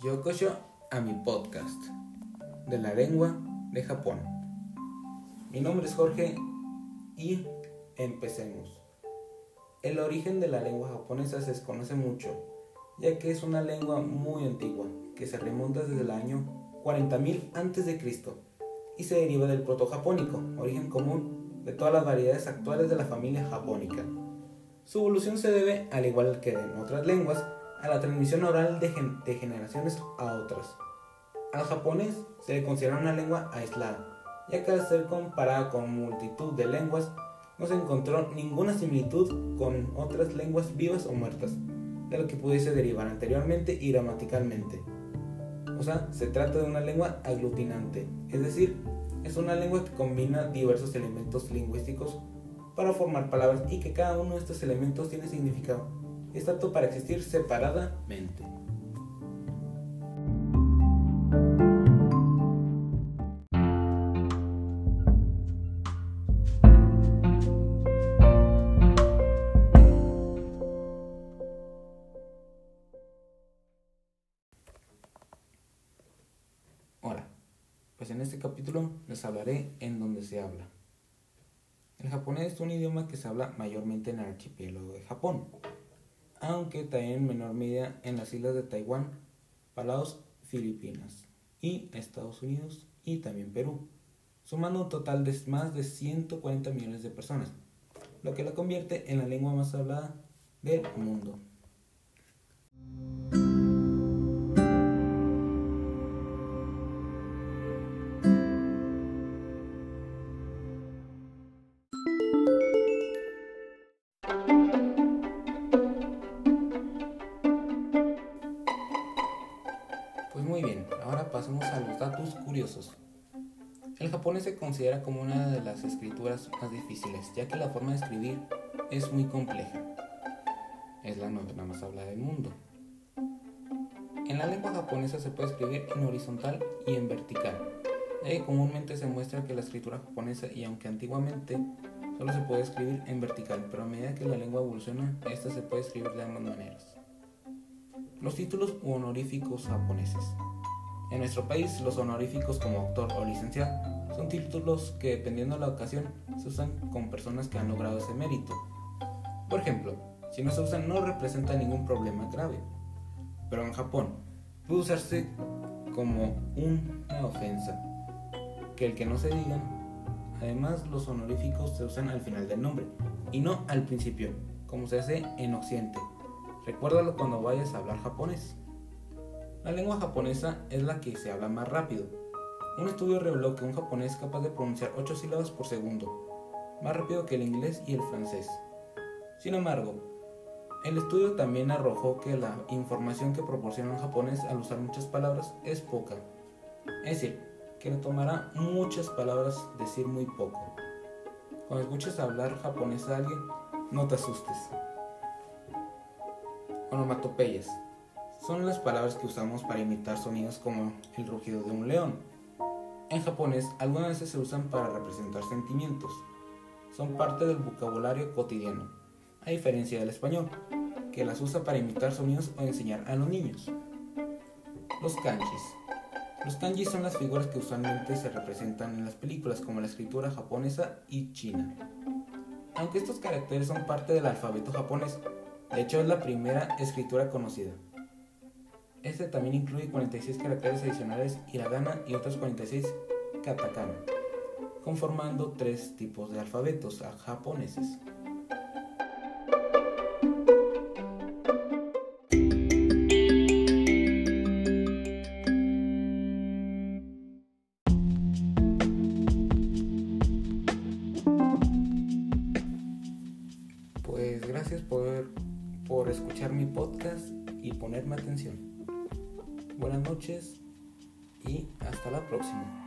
Yokosho a mi podcast de la lengua de Japón. Mi nombre es Jorge y empecemos. El origen de la lengua japonesa se desconoce mucho, ya que es una lengua muy antigua que se remonta desde el año 40.000 a.C. y se deriva del proto-japónico, origen común de todas las variedades actuales de la familia japónica. Su evolución se debe, al igual que en otras lenguas, a la transmisión oral de, generaciones a otras. Al japonés se le considera una lengua aislada, ya que al ser comparada con multitud de lenguas, no se encontró ninguna similitud con otras lenguas vivas o muertas, de lo que pudiese derivar anteriormente y gramaticalmente. O sea, se trata de una lengua aglutinante, es decir, es una lengua que combina diversos elementos lingüísticos para formar palabras y que cada uno de estos elementos tiene significado. Es apto para existir separadamente. Pues en este capítulo les hablaré en donde se habla. El japonés es un idioma que se habla mayormente en el archipiélago de Japón, aunque también en menor medida en las islas de Taiwán, Palaos, Filipinas y Estados Unidos y también Perú, sumando un total de más de 140 millones de personas, lo que la convierte en la lengua más hablada del mundo. Muy bien, ahora pasemos a los datos curiosos. El japonés se considera como una de las escrituras más difíciles, ya que la forma de escribir es muy compleja. Es la novena más hablada del mundo. En la lengua japonesa se puede escribir en horizontal y en vertical, que comúnmente se muestra que la escritura japonesa, y aunque antiguamente solo se puede escribir en vertical, pero a medida que la lengua evoluciona, esta se puede escribir de ambas maneras. Los títulos honoríficos japoneses. En nuestro país, los honoríficos como autor o licenciado son títulos que, dependiendo de la ocasión, se usan con personas que han logrado ese mérito. Por ejemplo, si no se usan no representa ningún problema grave. Pero en Japón puede usarse como una ofensa. Que el que no se digan. Además, los honoríficos se usan al final del nombre y no al principio, como se hace en Occidente. Recuérdalo cuando vayas a hablar japonés. La lengua japonesa es la que se habla más rápido. Un estudio reveló que un japonés es capaz de pronunciar 8 sílabas por segundo, más rápido que el inglés y el francés. Sin embargo, el estudio también arrojó que la información que proporciona un japonés al usar muchas palabras es poca. Es decir, que le tomará muchas palabras decir muy poco. Cuando escuches hablar japonés a alguien, no te asustes. Onomatopeyas. Son las palabras que usamos para imitar sonidos como el rugido de un león. En japonés, algunas veces se usan para representar sentimientos. Son parte del vocabulario cotidiano, a diferencia del español, que las usa para imitar sonidos o enseñar a los niños. Los kanjis. Los kanjis son las figuras que usualmente se representan en las películas como la escritura japonesa y china. Aunque estos caracteres son parte del alfabeto japonés, de hecho, es la primera escritura conocida. Este también incluye 46 caracteres adicionales hiragana y otros 46 katakana, conformando tres tipos de alfabetos japoneses. Pues gracias por por escuchar mi podcast y ponerme atención. Buenas noches y hasta la próxima.